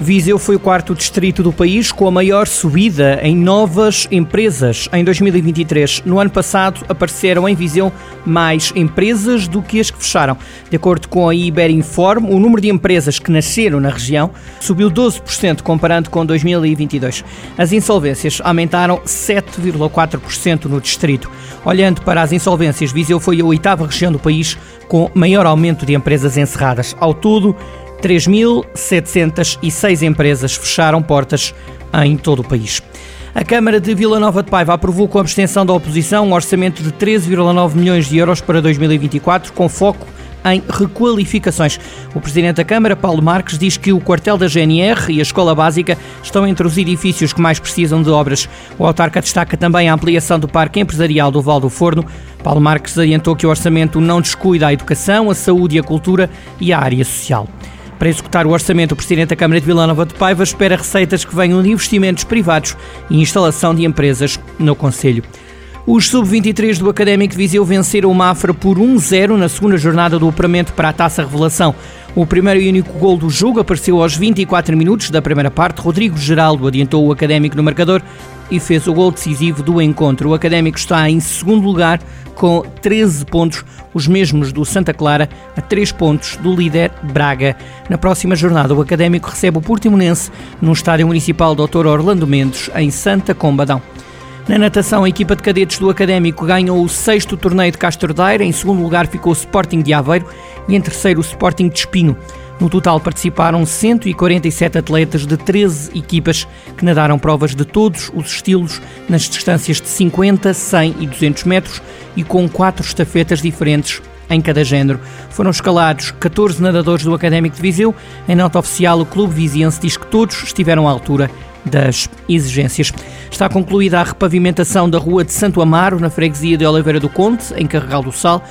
Viseu foi o quarto distrito do país com a maior subida em novas empresas em 2023. No ano passado apareceram em Viseu mais empresas do que as que fecharam. De acordo com a Iberinform, o número de empresas que nasceram na região subiu 12% comparando com 2022. As insolvências aumentaram 7,4% no distrito. Olhando para as insolvências, Viseu foi a oitava região do país com maior aumento de empresas encerradas. Ao todo, 3.706 empresas fecharam portas em todo o país. A Câmara de Vila Nova de Paiva aprovou com abstenção da oposição um orçamento de 13,9 milhões de euros para 2024, com foco em requalificações. O Presidente da Câmara, Paulo Marques, diz que o quartel da GNR e a Escola Básica estão entre os edifícios que mais precisam de obras. O autarca destaca também a ampliação do Parque Empresarial do Val do Forno. Paulo Marques adiantou que o orçamento não descuida a educação, a saúde e a cultura e a área social. Para executar o orçamento, o Presidente da Câmara de Vila Nova de Paiva espera receitas que venham de investimentos privados e instalação de empresas no Conselho. Os sub-23 do Académico de Viseu venceram o Mafra por 1-0 na segunda jornada do operamento para a Taça Revelação. O primeiro e único gol do jogo apareceu aos 24 minutos da primeira parte. Rodrigo Geraldo adiantou o Académico no marcador e fez o gol decisivo do encontro. O Académico está em segundo lugar com 13 pontos, os mesmos do Santa Clara, a 3 pontos do líder Braga. Na próxima jornada, o Académico recebe o Portimonense no Estádio Municipal Dr. Orlando Mendes, em Santa Combadão. Na natação, a equipa de cadetes do Académico ganhou o sexto torneio de Castro Daire, em segundo lugar ficou o Sporting de Aveiro e em terceiro o Sporting de Espinho. No total participaram 147 atletas de 13 equipas que nadaram provas de todos os estilos nas distâncias de 50, 100 e 200 metros e com quatro estafetas diferentes em cada género. Foram escalados 14 nadadores do Académico de Viseu. Em nota oficial, o Clube Viziense diz que todos estiveram à altura das exigências. Está concluída a repavimentação da Rua de Santo Amaro, na freguesia de Oliveira do Conde, em Carregal do Sal.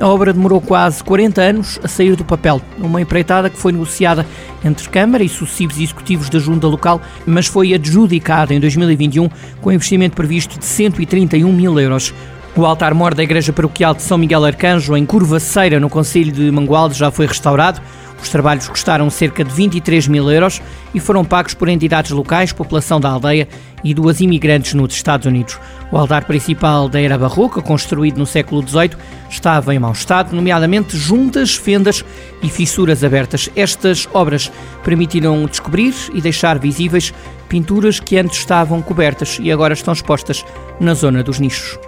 A obra demorou quase 40 anos a sair do papel, uma empreitada que foi negociada entre Câmara e sucessivos executivos da Junta Local, mas foi adjudicada em 2021 com investimento previsto de 131 mil euros. O altar-mor da Igreja Paroquial de São Miguel Arcanjo, em Curvaceira, no Conselho de Mangualde, já foi restaurado. Os trabalhos custaram cerca de 23 mil euros e foram pagos por entidades locais, população da aldeia e duas imigrantes nos Estados Unidos. O altar principal da era barroca, construído no século XVIII, estava em mau estado, nomeadamente juntas, fendas e fissuras abertas. Estas obras permitiram descobrir e deixar visíveis pinturas que antes estavam cobertas e agora estão expostas na zona dos nichos.